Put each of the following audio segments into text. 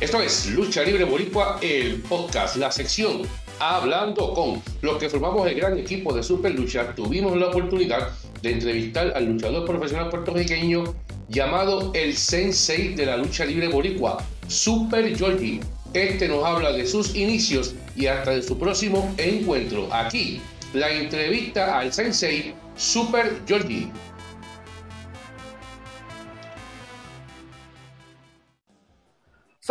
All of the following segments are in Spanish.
Esto es Lucha Libre Boricua, el podcast, la sección Hablando con los que formamos el gran equipo de Super Lucha. Tuvimos la oportunidad de entrevistar al luchador profesional puertorriqueño llamado el Sensei de la lucha libre boricua, Super Georgie. Este nos habla de sus inicios y hasta de su próximo encuentro. Aquí, la entrevista al Sensei Super Georgie.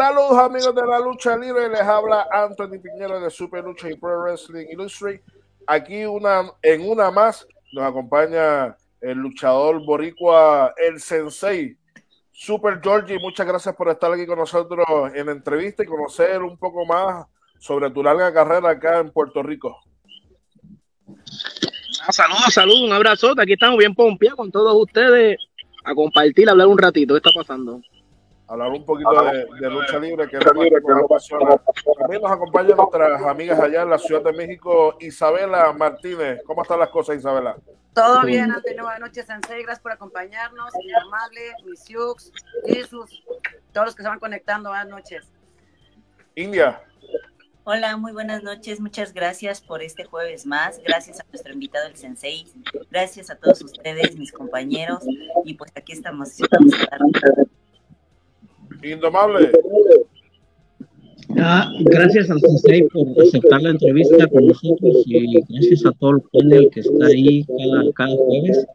Saludos amigos de la lucha libre, les habla Anthony Piñero de Super Lucha y Pro Wrestling Illustrated. Aquí una, en una más nos acompaña el luchador boricua, el sensei, Super Georgie. Muchas gracias por estar aquí con nosotros en la entrevista y conocer un poco más sobre tu larga carrera acá en Puerto Rico. Saludos, saludos, un abrazote. Aquí estamos bien pompeados con todos ustedes a compartir, a hablar un ratito. ¿Qué está pasando? Hablar un poquito de, lucha libre, que es lo que nos apasiona. También nos acompañan nuestras amigas allá en la Ciudad de México, Isabela Martínez. ¿Cómo están las cosas, Isabela? Todo bien, ante buenas noches, Sensei. Gracias por acompañarnos. Señor Amable, Miss Yux, Jesús, todos los que se van conectando. Buenas noches. India. Hola, muy buenas noches. Muchas gracias por este jueves más. Gracias a nuestro invitado, el Sensei. Gracias a todos ustedes, mis compañeros. Y pues aquí estamos. Indomable. Ah, gracias al Sensei por aceptar la entrevista con nosotros y gracias a todo el panel que está ahí cada, cada jueves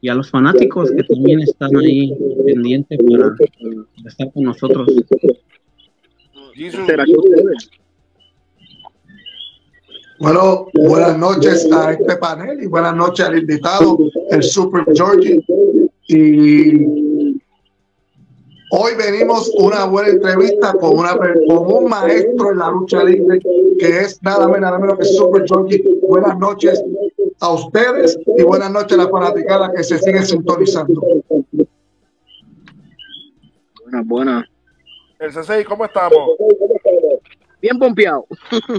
y a los fanáticos que también están ahí pendientes para, estar con nosotros. Bueno, buenas noches a este panel y buenas noches al invitado, el Super Georgie. Y Hoy venimos una buena entrevista con, una, con un maestro en la lucha libre que es nada menos, nada menos que Super Georgie. Buenas noches a ustedes y buenas noches a la fanaticada que se sigue sintonizando. Buenas, buenas. El CCI, ¿cómo estamos? Bien pompeado.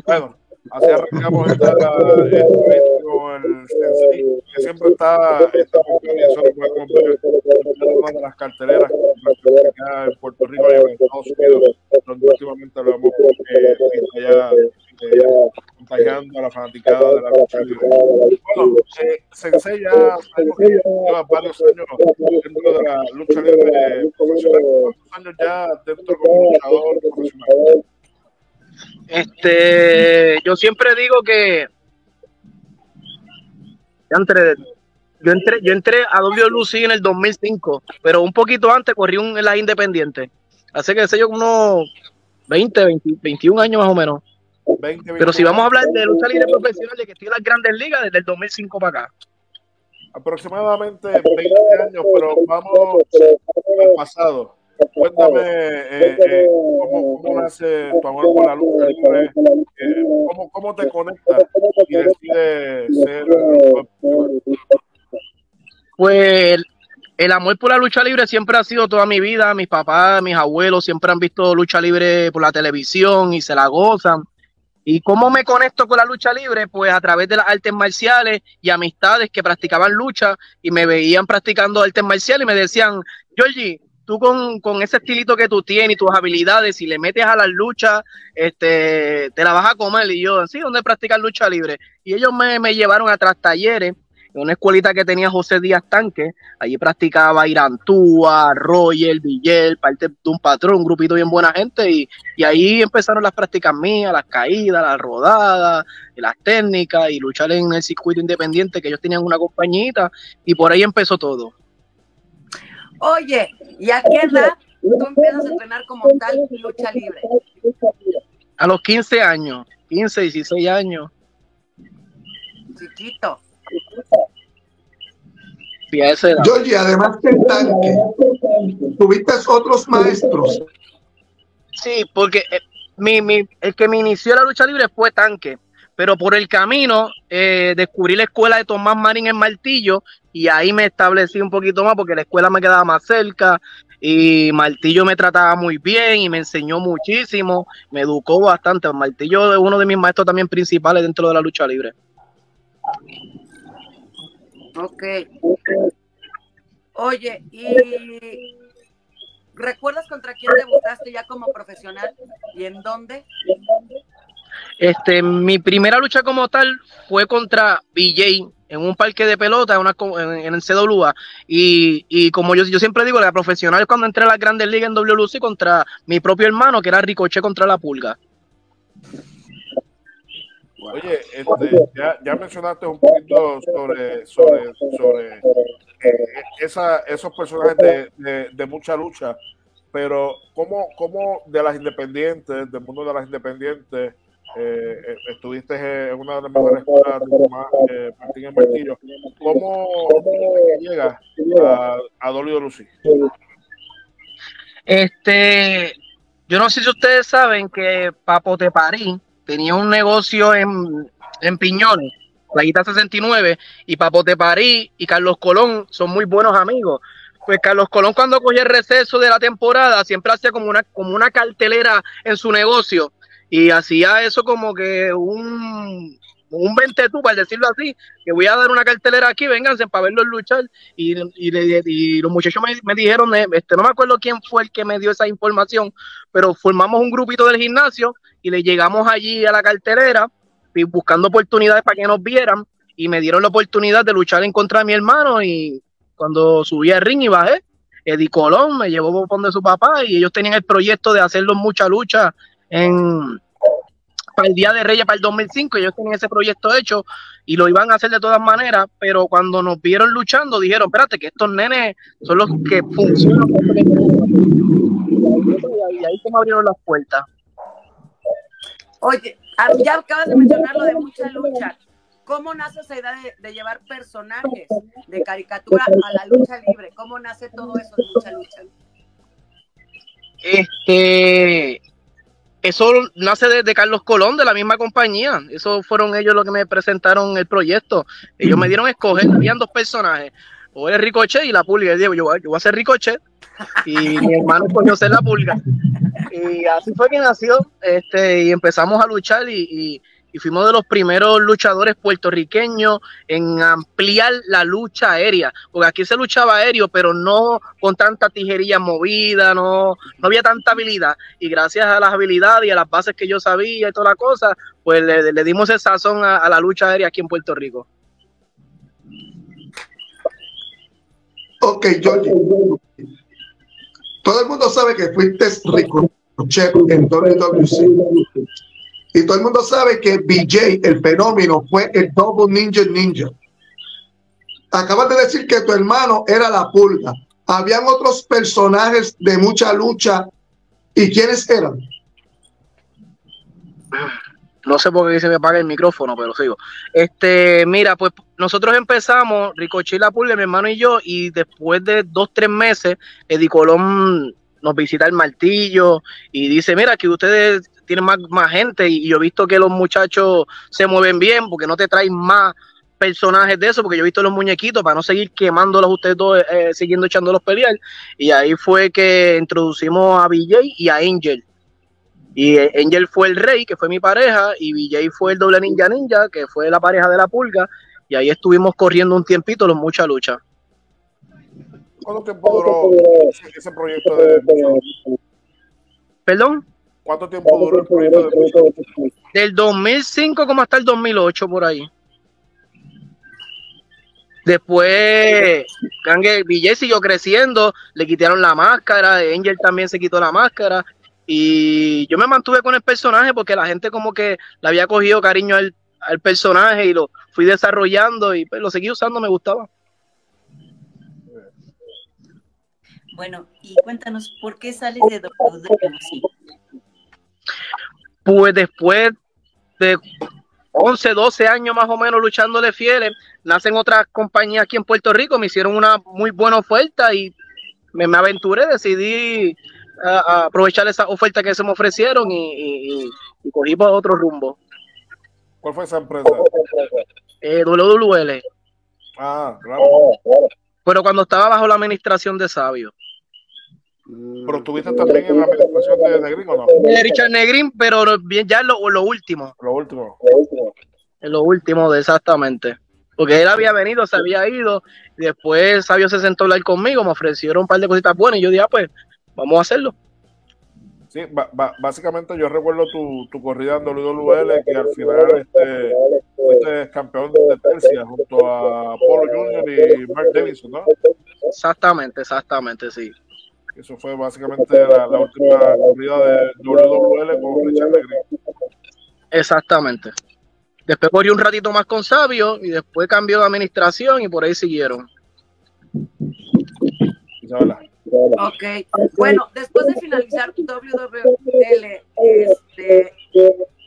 Bueno, así arrancamos esta, el, el Sensei, que siempre está, y eso lo puede comprar una de las carteleras en Puerto Rico y en Estados Unidos, donde últimamente lo hemos eh, visto ya eh, contagiando a la fanaticada de la lucha libre. Bueno, eh, Sensei ya lleva varios años dentro de la lucha libre profesional. ¿Cuántos años ya dentro como luchador profesional? Este, yo siempre digo que entre, yo entré, yo entré a WLC en el 2005, pero un poquito antes corrí un, en la Independiente. Hace que sé yo unos 20, 21 años más o menos. pero si vamos a hablar de lucha libre profesional, de que estoy en las grandes ligas desde el 2005 para acá. Aproximadamente 20 años, pero vamos al pasado. Cuéntame eh, eh, cómo, cómo, nace tu amor por la lucha libre, eh, cómo, cómo, te conectas y decides ser. Pues el amor por la lucha libre siempre ha sido toda mi vida. Mis papás, mis abuelos siempre han visto lucha libre por la televisión y se la gozan. ¿Y cómo me conecto con la lucha libre? Pues a través de las artes marciales y amistades que practicaban lucha y me veían practicando artes marciales y me decían, Georgie, tú con, ese estilito que tú tienes y tus habilidades, si le metes a la lucha, este, te la vas a comer. Y yo, sí, ¿dónde practicar lucha libre? Y ellos me, llevaron a tras talleres, en una escuelita que tenía José Díaz Tanque. Allí practicaba Irantúa, Roger, Villel, parte de un patrón, un grupito bien buena gente. Y, y ahí empezaron las prácticas mías, las caídas, las rodadas, las técnicas y luchar en el circuito independiente, que ellos tenían una compañita. Y por ahí empezó todo. Oye, ¿y a qué edad tú empiezas a entrenar como tal lucha libre? A los 15 años, 15, 16 años. Chiquito. Georgie, además que tanque, ¿tuviste otros maestros? Sí, porque eh, mi, mi, el que me inició la lucha libre fue tanque pero por el camino eh, descubrí la escuela de Tomás Marín en Martillo y ahí me establecí un poquito más porque la escuela me quedaba más cerca y Martillo me trataba muy bien y me enseñó muchísimo, me educó bastante. Martillo es uno de mis maestros también principales dentro de la lucha libre. Ok. Oye, y ¿Recuerdas contra quién debutaste ya como profesional y en dónde? Este, mi primera lucha como tal fue contra BJ en un parque de pelota una, en, el CWA. Y, y como yo, yo siempre digo, la profesional cuando entré a las grandes ligas en WLC contra mi propio hermano, que era Ricochet contra la Pulga. Oye, este, ya, ya, mencionaste un poquito sobre, sobre, sobre eh, esos personajes de, de, de, mucha lucha, pero ¿cómo, ¿cómo de las independientes, del mundo de las independientes, eh, eh, estuviste en una de las mejores escuelas de eh, Martín en Martillo. ¿Cómo, llegas a, a Dolio Lucy? Este, yo no sé si ustedes saben que Papote París tenía un negocio en, en Piñones, la guita 69, y Papote París y Carlos Colón son muy buenos amigos. Pues Carlos Colón cuando cogía el receso de la temporada siempre hacía como una, como una cartelera en su negocio y hacía eso como que un, un tú, para decirlo así, que voy a dar una cartelera aquí, vénganse para verlos luchar. Y, y, los muchachos me, dijeron, eh, este, no me acuerdo quién fue el que me dio esa información, pero formamos un grupito del gimnasio y le llegamos allí a la cartelera buscando oportunidades para que nos vieran y me dieron la oportunidad de luchar en contra de mi hermano y cuando subí al ring y bajé, Eddie Colón me llevó por donde su papá y ellos tenían el proyecto de hacerlos mucha lucha en para el Día de Reyes para el 2005, ellos tenían ese proyecto hecho y lo iban a hacer de todas maneras, pero cuando nos vieron luchando dijeron, espérate, que estos nenes son los que funcionan. Y ahí se me abrieron las puertas. Oye, ya acabas de mencionar lo de mucha lucha. ¿Cómo nace esa idea de, de, llevar personajes de caricatura a la lucha libre? ¿Cómo nace todo eso de mucha lucha? Este, eso nace de, Carlos Colón, de la misma compañía. Eso fueron ellos los que me presentaron el proyecto. Ellos me dieron a escoger, habían dos personajes, o el Ricochet y la Pulga. Yo, yo, voy a ser Ricochet y mi hermano escogió ser la Pulga. Y así fue que nació, este, y empezamos a luchar y y fuimos de los primeros luchadores puertorriqueños en ampliar la lucha aérea, porque aquí se luchaba aéreo, pero no con tanta tijería movida, no, no había tanta habilidad, y gracias a las habilidades y a las bases que yo sabía y toda la cosa, pues le, dimos esa sazón a, la lucha aérea aquí en Puerto Rico. Ok, George. Todo el mundo sabe que fuiste rico en WWC y todo el mundo sabe que BJ, el fenómeno, fue el Double Ninja Ninja. Acabas de decir que tu hermano era la pulga. Habían otros personajes de mucha lucha. ¿Y quiénes eran? No sé por qué se me apaga el micrófono, pero sigo. Este, mira, pues nosotros empezamos, Ricochet y la pulga, mi hermano y yo, y después de dos, tres meses, Eddie Colón nos visita el martillo y dice, mira, que ustedes tienen más, más gente y, yo he visto que los muchachos se mueven bien porque no te traen más personajes de eso, porque yo he visto los muñequitos para no seguir quemándolos ustedes dos, eh, siguiendo echándolos pelear. Y ahí fue que introducimos a BJ y a Angel. Y eh, Angel fue el rey, que fue mi pareja, y BJ fue el doble ninja ninja, que fue la pareja de la pulga. Y ahí estuvimos corriendo un tiempito los mucha lucha. ¿Cuánto tiempo duró ese proyecto de ¿Perdón? ¿Cuánto tiempo duró el proyecto de Del 2005 como hasta el 2008 por ahí. Después, Gangue Villé siguió creciendo, le quitaron la máscara, Angel también se quitó la máscara. Y yo me mantuve con el personaje porque la gente como que le había cogido cariño al, al personaje y lo fui desarrollando y pues, lo seguí usando, me gustaba. Bueno, y cuéntanos, ¿por qué sales de WWE? Pues después de 11, 12 años más o menos luchándole fieles, nacen otras compañías aquí en Puerto Rico, me hicieron una muy buena oferta y me, aventuré, decidí aprovechar esa oferta que se me ofrecieron y, cogí para otro rumbo. ¿Cuál fue esa empresa? Eh, WWL. Ah, claro. Pero cuando estaba bajo la administración de Sabio. Pero estuviste también en la administración de Negrín o no? De Richard Negrín, pero bien ya lo, lo último. Lo último. En lo último, exactamente. Porque él había venido, se había ido, y después Sabio se sentó a hablar conmigo, me ofrecieron un par de cositas buenas, y yo dije, ah, pues, vamos a hacerlo. Sí, básicamente yo recuerdo tu, tu, corrida en WWL que al final este, fuiste campeón de tercia junto a Polo Junior y Mark Davidson, ¿no? Exactamente, exactamente, sí. Eso fue básicamente la, última corrida de WWL con Richard Negri. Exactamente. Después corrió un ratito más con Sabio y después cambió de administración y por ahí siguieron. Isabela. Ok, bueno, después de finalizar WWL, este,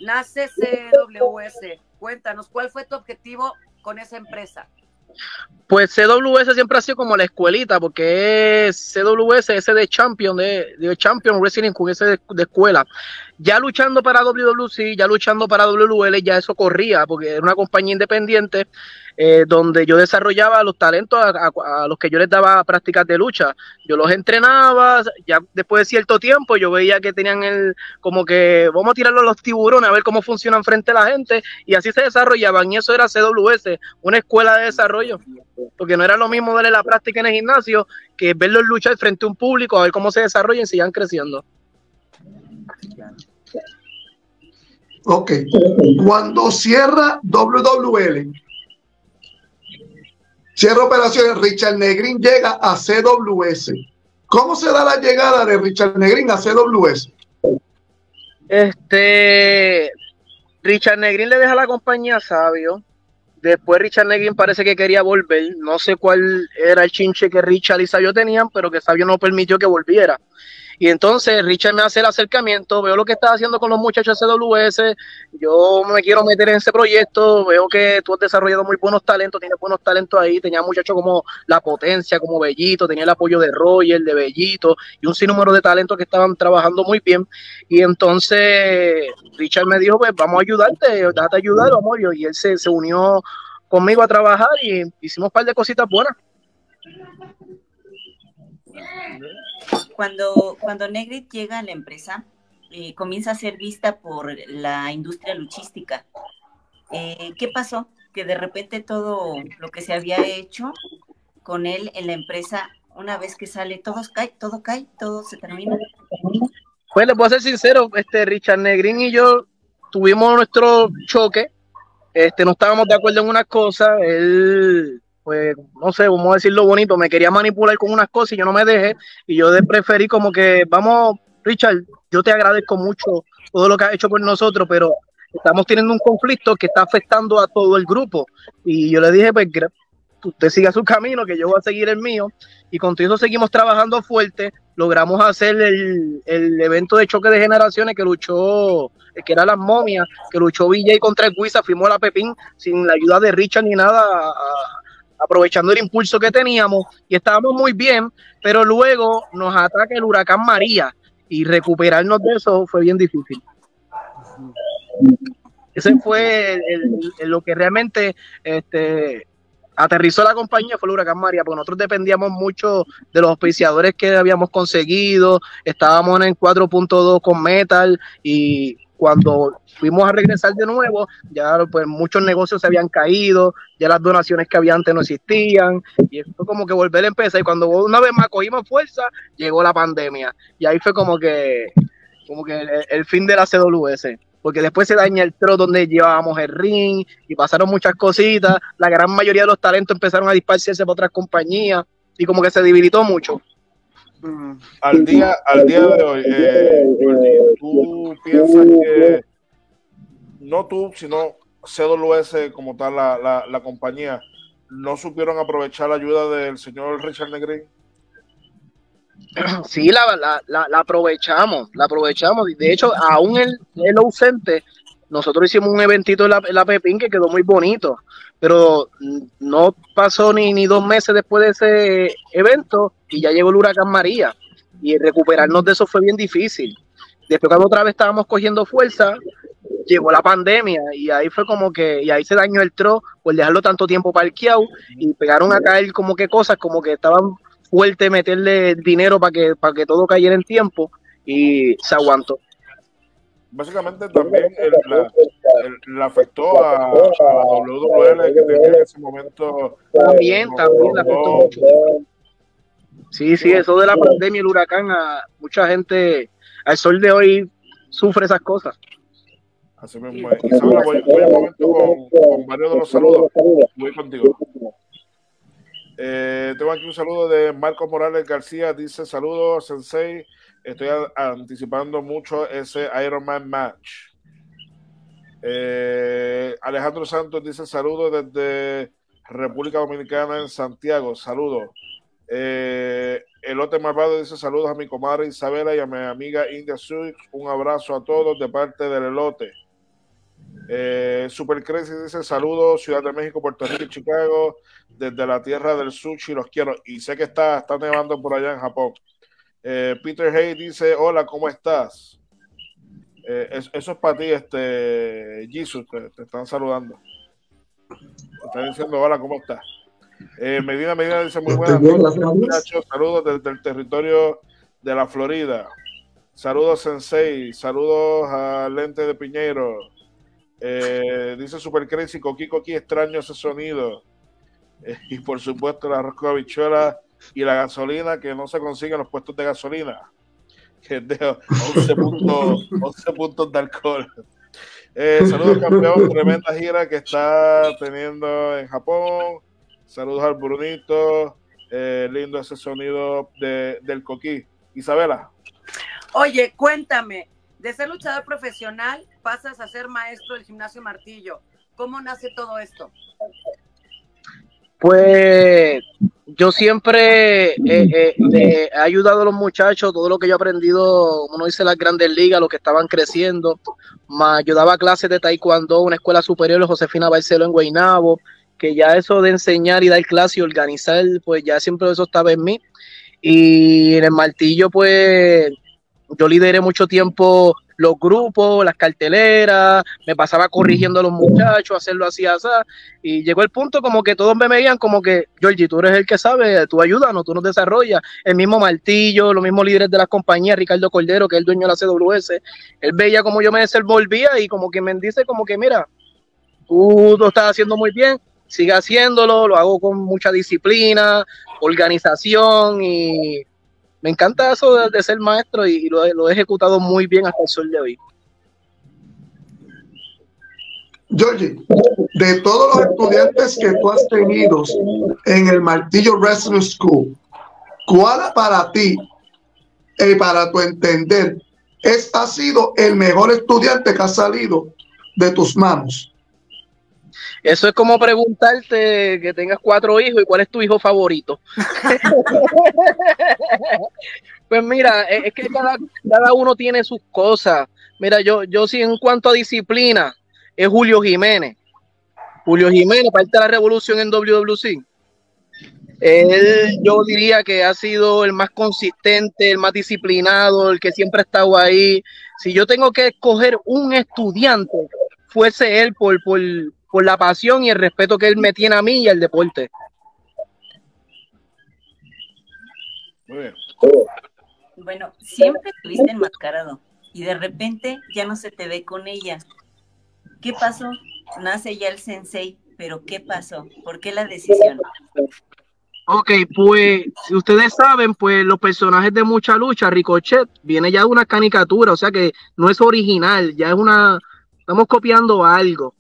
nace CWS. Cuéntanos, ¿cuál fue tu objetivo con esa empresa? Pues CWS siempre ha sido como la escuelita, porque es CWS, ese de Champion, de, de Champion Wrestling, ese de, escuela. Ya luchando para WWC, ya luchando para WWL, ya eso corría, porque era una compañía independiente eh, donde yo desarrollaba los talentos a, los que yo les daba prácticas de lucha. Yo los entrenaba, ya después de cierto tiempo yo veía que tenían el, como que vamos a tirarlo a los tiburones a ver cómo funcionan frente a la gente y así se desarrollaban y eso era CWS, una escuela de desarrollo, porque no era lo mismo darle la práctica en el gimnasio que verlos luchar frente a un público a ver cómo se desarrollan y sigan creciendo. Ok, cuando cierra WWL, Cierra operaciones, Richard Negrín llega a CWS. ¿Cómo se da la llegada de Richard Negrín a CWS? Este, Richard Negrín le deja la compañía Sabio. Después Richard Negrín parece que quería volver. No sé cuál era el chinche que Richard y Sabio tenían, pero que Sabio no permitió que volviera. Y entonces Richard me hace el acercamiento, veo lo que está haciendo con los muchachos de CWS, yo me quiero meter en ese proyecto, veo que tú has desarrollado muy buenos talentos, tienes buenos talentos ahí, tenía muchachos como La Potencia, como Bellito, tenía el apoyo de Roger, de Bellito, y un sinnúmero de talentos que estaban trabajando muy bien. Y entonces Richard me dijo, pues vamos a ayudarte, déjate ayudar, vamos, y él se, se unió conmigo a trabajar y hicimos un par de cositas buenas. Cuando, cuando Negrit llega a la empresa, eh, comienza a ser vista por la industria luchística. Eh, ¿Qué pasó? Que de repente todo lo que se había hecho con él en la empresa, una vez que sale, todo cae, todo cae, todo se termina. Pues le puedo ser sincero, este Richard Negrín y yo tuvimos nuestro choque, este, no estábamos de acuerdo en una cosa, él pues no sé, vamos a decirlo bonito, me quería manipular con unas cosas y yo no me dejé y yo de preferí como que, vamos, Richard, yo te agradezco mucho todo lo que has hecho por nosotros, pero estamos teniendo un conflicto que está afectando a todo el grupo. Y yo le dije, pues usted siga su camino, que yo voy a seguir el mío. Y con todo eso seguimos trabajando fuerte. Logramos hacer el, evento de choque de generaciones que luchó, que era las momias, que luchó y contra el Guisa, fuimos a la Pepín sin la ayuda de Richard ni nada aprovechando el impulso que teníamos y estábamos muy bien, pero luego nos ataca el huracán María y recuperarnos de eso fue bien difícil. Ese fue lo que realmente este, aterrizó la compañía, fue el huracán María, porque nosotros dependíamos mucho de los auspiciadores que habíamos conseguido, estábamos en 4.2 con Metal y cuando fuimos a regresar de nuevo, ya pues muchos negocios se habían caído, ya las donaciones que había antes no existían, y fue como que volver a empezar. Y cuando una vez más cogimos fuerza, llegó la pandemia. Y ahí fue como que, como que el, fin de la CWS. Porque después se daña el tro donde llevábamos el ring y pasaron muchas cositas. La gran mayoría de los talentos empezaron a dispararse por otras compañías y como que se debilitó mucho al día, al día de hoy, eh, ¿tú piensas que no tú, sino CWS como tal, la, la, compañía, no supieron aprovechar la ayuda del señor Richard Negrín? Sí, la, la, la, aprovechamos, la aprovechamos. De hecho, aún el, el ausente, nosotros hicimos un eventito en la, en Pepín que quedó muy bonito, pero no pasó ni, ni dos meses después de ese evento y ya llegó el huracán María. Y recuperarnos de eso fue bien difícil. Después cuando otra vez estábamos cogiendo fuerza, llegó la pandemia y ahí fue como que, y ahí se dañó el tro por dejarlo tanto tiempo parqueado y pegaron a caer como que cosas, como que estaban fuerte meterle dinero para que, para que todo cayera en tiempo y se aguantó básicamente también le afectó a, a, la WWL que tenía en ese momento. También, también le afectó mucho. Sí, sí, eso de la pandemia, el huracán, a mucha gente al sol de hoy sufre esas cosas. Así mismo. Isabela, voy, voy un momento con, con, varios de los saludos. Voy contigo. Eh, tengo aquí un saludo de Marcos Morales García. Dice: Saludos, Sensei. Estoy anticipando mucho ese Ironman match. Eh, Alejandro Santos dice: Saludos desde República Dominicana en Santiago. Saludos. Eh, Elote Malvado dice saludos a mi comadre Isabela y a mi amiga India Suix. Un abrazo a todos de parte del Elote. Eh, Super Crazy dice saludos Ciudad de México, Puerto Rico y Chicago, desde la tierra del sushi, los quiero. Y sé que está, está nevando por allá en Japón. Eh, Peter Hay dice, hola, ¿cómo estás? Eh, eso, eso, es para ti, este Jesus, te, te, están saludando. Te están diciendo, hola, ¿cómo estás? Eh, Medina Medina dice muy buenas noches, muchachos. Saludos desde el territorio de la Florida. Saludos, Sensei. Saludos a Lente de Piñero. Eh, dice Super Crazy, Coqui Coqui, extraño ese sonido. Eh, y por supuesto, la de bichuela y la gasolina que no se consigue en los puestos de gasolina. Que es de 11 puntos, 11 puntos de alcohol. Eh, saludos, campeón. Tremenda gira que está teniendo en Japón. Saludos al Brunito. Lindo ese sonido de, del coquí. Isabela. Oye, cuéntame, de ser luchador profesional pasas a ser maestro del gimnasio Martillo. ¿Cómo nace todo esto? Pues yo siempre eh, eh, he ayudado a los muchachos, todo lo que yo he aprendido, como no hice las grandes ligas, los que estaban creciendo, me ayudaba a clases de taekwondo, una escuela superior, Josefina Barceló en Guaynabo, que ya eso de enseñar y dar clases y organizar, pues ya siempre eso estaba en mí. Y en el martillo, pues yo lideré mucho tiempo los grupos, las carteleras, me pasaba corrigiendo a los muchachos, hacerlo así, así, y llegó el punto como que todos me veían como que, Georgie, tú eres el que sabe, tú ayúdanos, tú nos desarrollas, el mismo Martillo, los mismos líderes de las compañías, Ricardo Cordero, que es el dueño de la CWS, él veía como yo me desenvolvía y como que me dice como que, mira, tú lo estás haciendo muy bien, sigue haciéndolo, lo hago con mucha disciplina, organización y me encanta eso de, ser maestro y, y lo, he ejecutado muy bien hasta el sol de hoy. Georgie, de todos los estudiantes que tú has tenido en el Martillo Wrestling School, ¿cuál para ti, eh, para tu entender, es, ha sido el mejor estudiante que ha salido de tus manos? Eso es como preguntarte que tengas cuatro hijos y cuál es tu hijo favorito. pues mira, es que cada, cada, uno tiene sus cosas. Mira, yo, yo sí en cuanto a disciplina, es Julio Jiménez. Julio Jiménez, parte de la revolución en WWC. Él, yo diría que ha sido el más consistente, el más disciplinado, el que siempre ha estado ahí. Si yo tengo que escoger un estudiante, fuese él por, por, por la pasión y el respeto que él me tiene a mí y al deporte. Muy bien. Bueno, siempre estuviste enmascarado y de repente ya no se te ve con ella. ¿Qué pasó? Nace ya el sensei, pero ¿qué pasó? ¿Por qué la decisión? Ok, pues si ustedes saben, pues los personajes de mucha lucha, Ricochet, viene ya de una caricatura, o sea que no es original, ya es una, estamos copiando algo.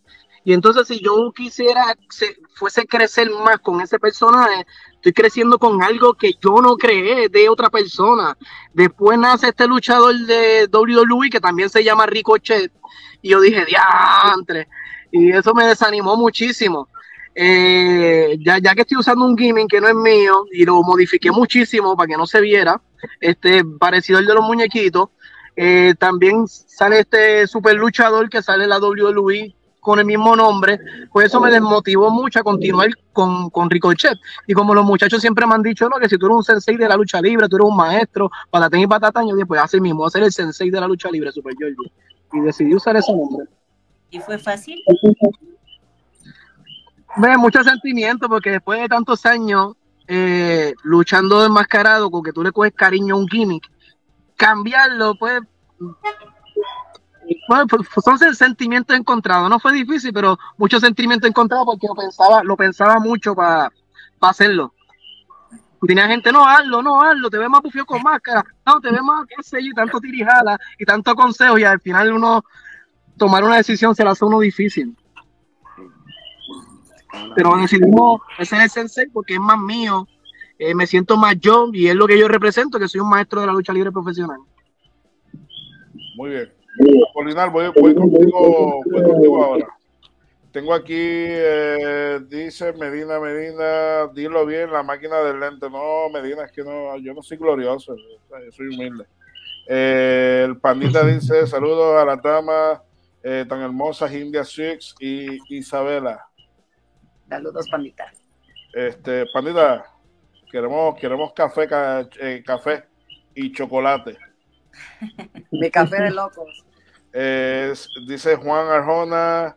Y entonces si yo quisiera, se, fuese crecer más con ese personaje, estoy creciendo con algo que yo no creé de otra persona. Después nace este luchador de WWE que también se llama Ricochet. Y yo dije, diantre. Y eso me desanimó muchísimo. Eh, ya, ya que estoy usando un gimmick que no es mío y lo modifiqué muchísimo para que no se viera, este parecido al de los muñequitos. Eh, también sale este super luchador que sale la WWE con el mismo nombre, pues eso me desmotivó mucho a continuar con, con Ricochet. Y como los muchachos siempre me han dicho, no, que si tú eres un sensei de la lucha libre, tú eres un maestro, patatén y patatán, yo dije, pues así mismo, voy a ser el sensei de la lucha libre, Super Georgie. Y decidí usar ese nombre. ¿Y fue fácil? Me mucho sentimiento, porque después de tantos años eh, luchando enmascarado, con que tú le coges cariño a un gimmick, cambiarlo, pues bueno, pues son sentimientos encontrados. No fue difícil, pero muchos sentimientos encontrados porque lo pensaba, lo pensaba mucho para pa hacerlo. tú tenías gente, no, hazlo, no, hazlo, te ves más bufio con máscara, no, te ves más, qué sé yo, y tanto tirijala y tanto consejo, y al final uno tomar una decisión se la hace uno difícil. Pero decidimos ese es el sensei porque es más mío, eh, me siento más yo y es lo que yo represento, que soy un maestro de la lucha libre profesional. Muy bien. Polinar, voy, voy, contigo, voy contigo ahora. Tengo aquí, eh, dice Medina, Medina, dilo bien, la máquina del lente. No, Medina, es que no, yo no soy glorioso, yo soy humilde. Eh, el pandita dice, saludos a la dama eh, tan hermosa, India Six y Isabela. Saludos, pandita. Este, pandita, queremos, queremos café, eh, café y chocolate. Mi café de locos. dice Juan Arjona,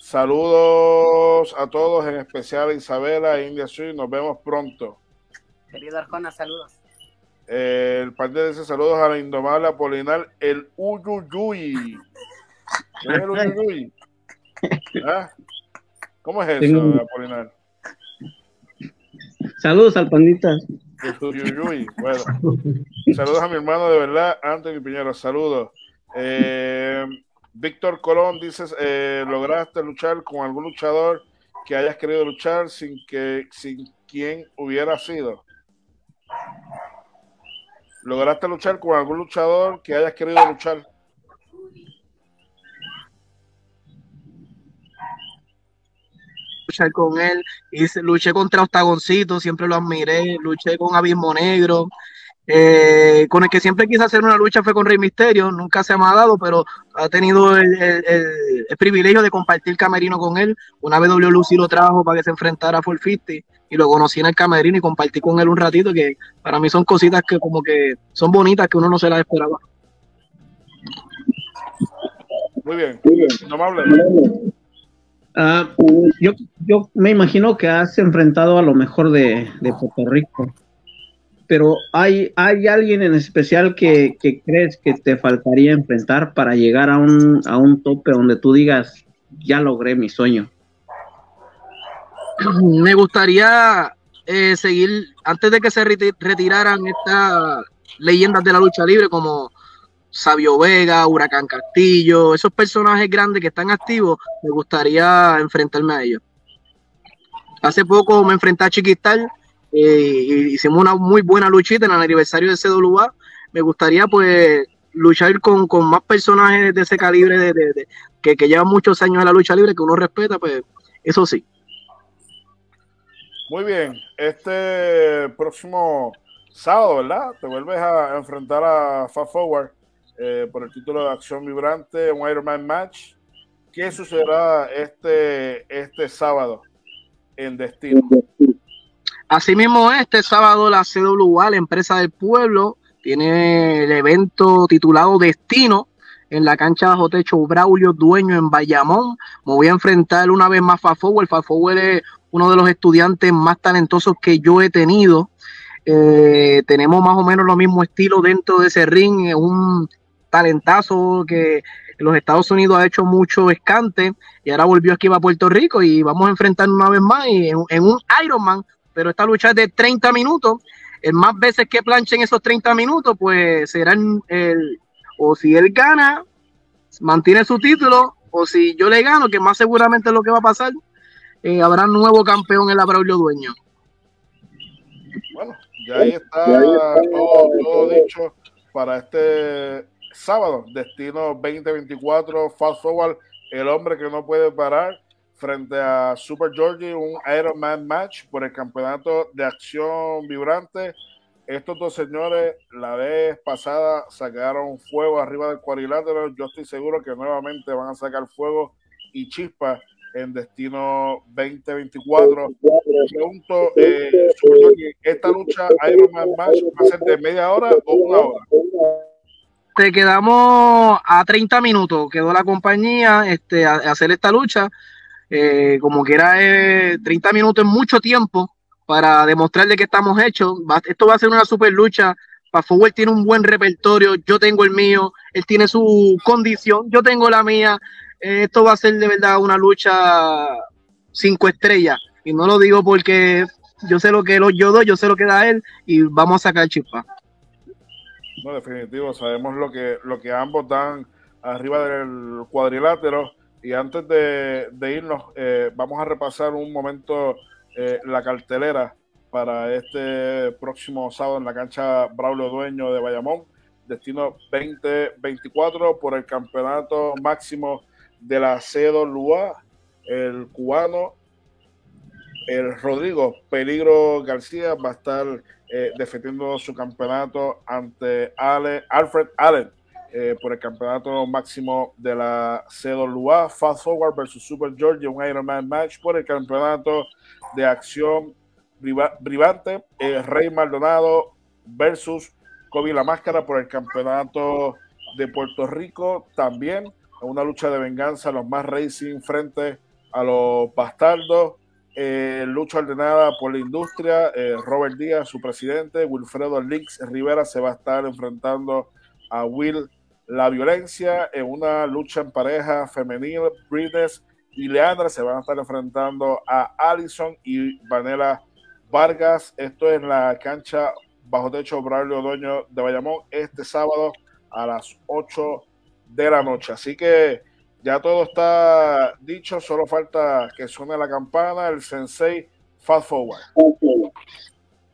Saludos a todos, en especial a Isabela e India Sui. Nos vemos pronto. Querido Arjona, saludos. Eh, el padre dice saludos a la indomable Apolinar, el Uyuyuy. ¿Qué es el Uyuyuy? ¿Ah? ¿Cómo es eso, Apolinar? Saludos al pandita. Uyuyuy. Bueno, saludos a mi hermano de verdad, Anthony Piñero. Saludos. Eh, Víctor Colón dice, eh, ¿lograste luchar con algún luchador que hayas querido luchar sin que sin quien hubiera sido? ¿Lograste luchar con algún luchador que hayas querido luchar? Luchar con él, y luché contra Octagoncito, siempre lo admiré, luché con Abismo Negro, eh, con el que siempre quise hacer una lucha fue con Rey Misterio, nunca se me ha dado, pero ha tenido el, privilegio de compartir camerino con él. Una vez W Lucy lo trajo para que se enfrentara a 450 y lo conocí en el camerino y compartí con él un ratito, que para mí son cositas que como que son bonitas que uno no se las esperaba. Muy bien, muy bien. No ah, yo, me imagino que has enfrentado a lo mejor de, Puerto Rico pero ¿hay, hay alguien en especial que, crees que te faltaría enfrentar para llegar a un, a un tope donde tú digas, ya logré mi sueño? Me gustaría eh, seguir, antes de que se retiraran estas leyendas de la lucha libre como Sabio Vega, Huracán Castillo, esos personajes grandes que están activos, me gustaría enfrentarme a ellos. Hace poco me enfrenté a Chiquistal eh, hicimos una muy buena luchita en el aniversario de CWA. Me gustaría pues luchar con, más personajes de ese calibre de, que llevan muchos años en la lucha libre, que uno respeta, pues eso sí. Muy bien, este próximo sábado, ¿verdad? Te vuelves a enfrentar a Fast Forward eh, por el título de Acción Vibrante, un Iron Man Match. ¿Qué sucederá este, este sábado en Destino? Asimismo, este sábado la CWA, la empresa del pueblo, tiene el evento titulado Destino en la cancha bajo techo Braulio Dueño en Bayamón. Me voy a enfrentar una vez más Fafower. Fafower es uno de los estudiantes más talentosos que yo he tenido. Eh, tenemos más o menos lo mismo estilo dentro de ese ring. Es un talentazo que los Estados Unidos ha hecho mucho escante y ahora volvió aquí a Puerto Rico y vamos a enfrentar una vez más y en, en un Ironman pero esta lucha es de 30 minutos. El más veces que planchen esos 30 minutos, pues serán el, o si él gana, mantiene su título, o si yo le gano, que más seguramente es lo que va a pasar, eh, habrá un nuevo campeón en la Braulio Dueño. Bueno, ya ahí está todo, todo dicho para este sábado, Destino 2024, Fast Forward, el hombre que no puede parar frente a Super Georgie, un Iron Man match por el campeonato de acción vibrante. Estos dos señores la vez pasada sacaron fuego arriba del cuadrilátero. Yo estoy seguro que nuevamente van a sacar fuego y chispa en Destino 2024. pregunto, eh, ¿esta lucha Iron Man match va a ser de media hora o una hora? Te quedamos a 30 minutos, quedó la compañía este, a hacer esta lucha eh, como que era 30 minutos es mucho tiempo para demostrar de que estamos hechos. esto va a ser una super lucha. Forward tiene un buen repertorio, yo tengo el mío, él tiene su condición, yo tengo la mía. Eh, esto va a ser de verdad una lucha cinco estrellas. Y no lo digo porque yo sé lo que yo doy, yo sé lo que da él y vamos a sacar chispa. No, definitivo, sabemos lo que, lo que ambos dan arriba del cuadrilátero. Y antes de, irnos, eh, vamos a repasar un momento eh, la cartelera para este próximo sábado en la cancha Braulio Dueño de Bayamón, destino 2024 por el campeonato máximo de la Cedo Lua, el cubano, el Rodrigo Peligro García va a estar eh, defendiendo su campeonato ante Ale, Alfred Allen eh, por el campeonato máximo de la CWA, Fast Forward versus Super Georgia, un Ironman match por el campeonato de acción Brivante, eh, Rey Maldonado versus Kobe La Máscara por el campeonato de Puerto Rico, también una lucha de venganza, los más racing frente a los bastardos, eh, lucha ordenada por la industria, Robert Díaz, su presidente, Wilfredo Lix Rivera se va a estar enfrentando a Will la violencia en una lucha en pareja femenil. Britney y Leandra se van a estar enfrentando a Allison y Vanela Vargas. Esto es la cancha bajo techo Braulio Doño de Bayamón este sábado a las 8 de la noche. Así que ya todo está dicho, solo falta que suene la campana, el sensei Fast Forward.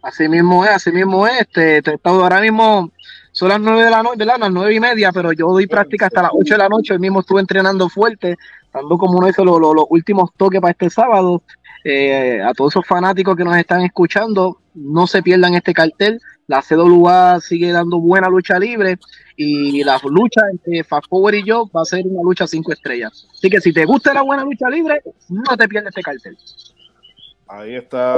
Así mismo es, así mismo es. Este, ahora mismo son las nueve de la noche, Las nueve y media, pero yo doy práctica hasta las ocho de la noche. Hoy mismo estuve entrenando fuerte, dando como uno los, los, últimos toques para este sábado. Eh, a todos esos fanáticos que nos están escuchando, no se pierdan este cartel. La CWA sigue dando buena lucha libre y la lucha entre Fast Power y yo va a ser una lucha cinco estrellas. Así que si te gusta la buena lucha libre, no te pierdas este cartel. Ahí está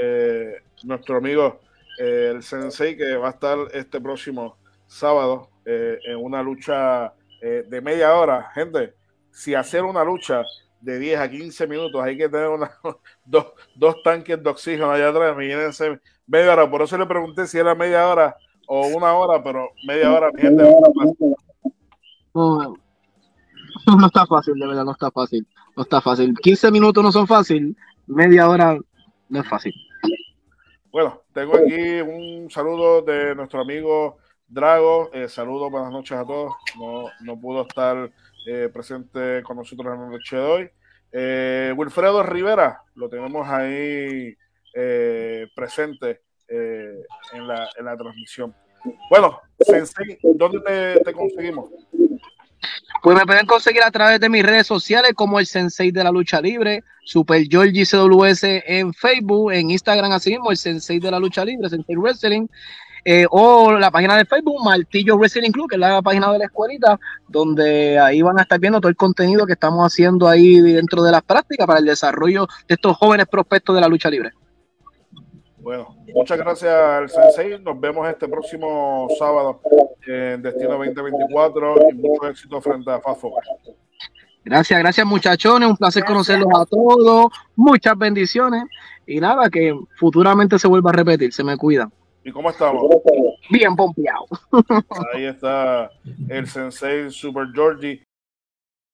eh, nuestro amigo eh, el Sensei, que va a estar este próximo sábado eh, en una lucha de media hora. Gente, si hacer una lucha de 10 a 15 minutos hay que tener una, dos, dos tanques de oxígeno allá atrás, imagínense media hora. Por eso le pregunté si era media hora o una hora, pero media hora, gente. No, no está fácil, de verdad, no está fácil. No está fácil. 15 minutos no son fácil, media hora no es fácil. Bueno, tengo aquí un saludo de nuestro amigo Drago. Eh, saludos, buenas noches a todos. No, no pudo estar eh, presente con nosotros en la noche de hoy. Eh, Wilfredo Rivera, lo tenemos ahí eh, presente en la, en, la, transmisión. Bueno, Sensei, ¿dónde te, te conseguimos? Pues me pueden conseguir a través de mis redes sociales como el Sensei de la Lucha Libre, Super Georgie CWS en Facebook, en Instagram así mismo, el Sensei de la Lucha Libre, Sensei Wrestling, eh, o la página de Facebook, Martillo Wrestling Club, que es la página de la escuelita, donde ahí van a estar viendo todo el contenido que estamos haciendo ahí dentro de las prácticas para el desarrollo de estos jóvenes prospectos de la lucha libre. Bueno, muchas gracias al Sensei. Nos vemos este próximo sábado en Destino 2024 y mucho éxito frente a Fast Gracias, gracias muchachones, un placer conocerlos a todos, muchas bendiciones y nada, que futuramente se vuelva a repetir, se me cuida. ¿Y cómo estamos? Bien pompeado. Ahí está el Sensei Super Georgie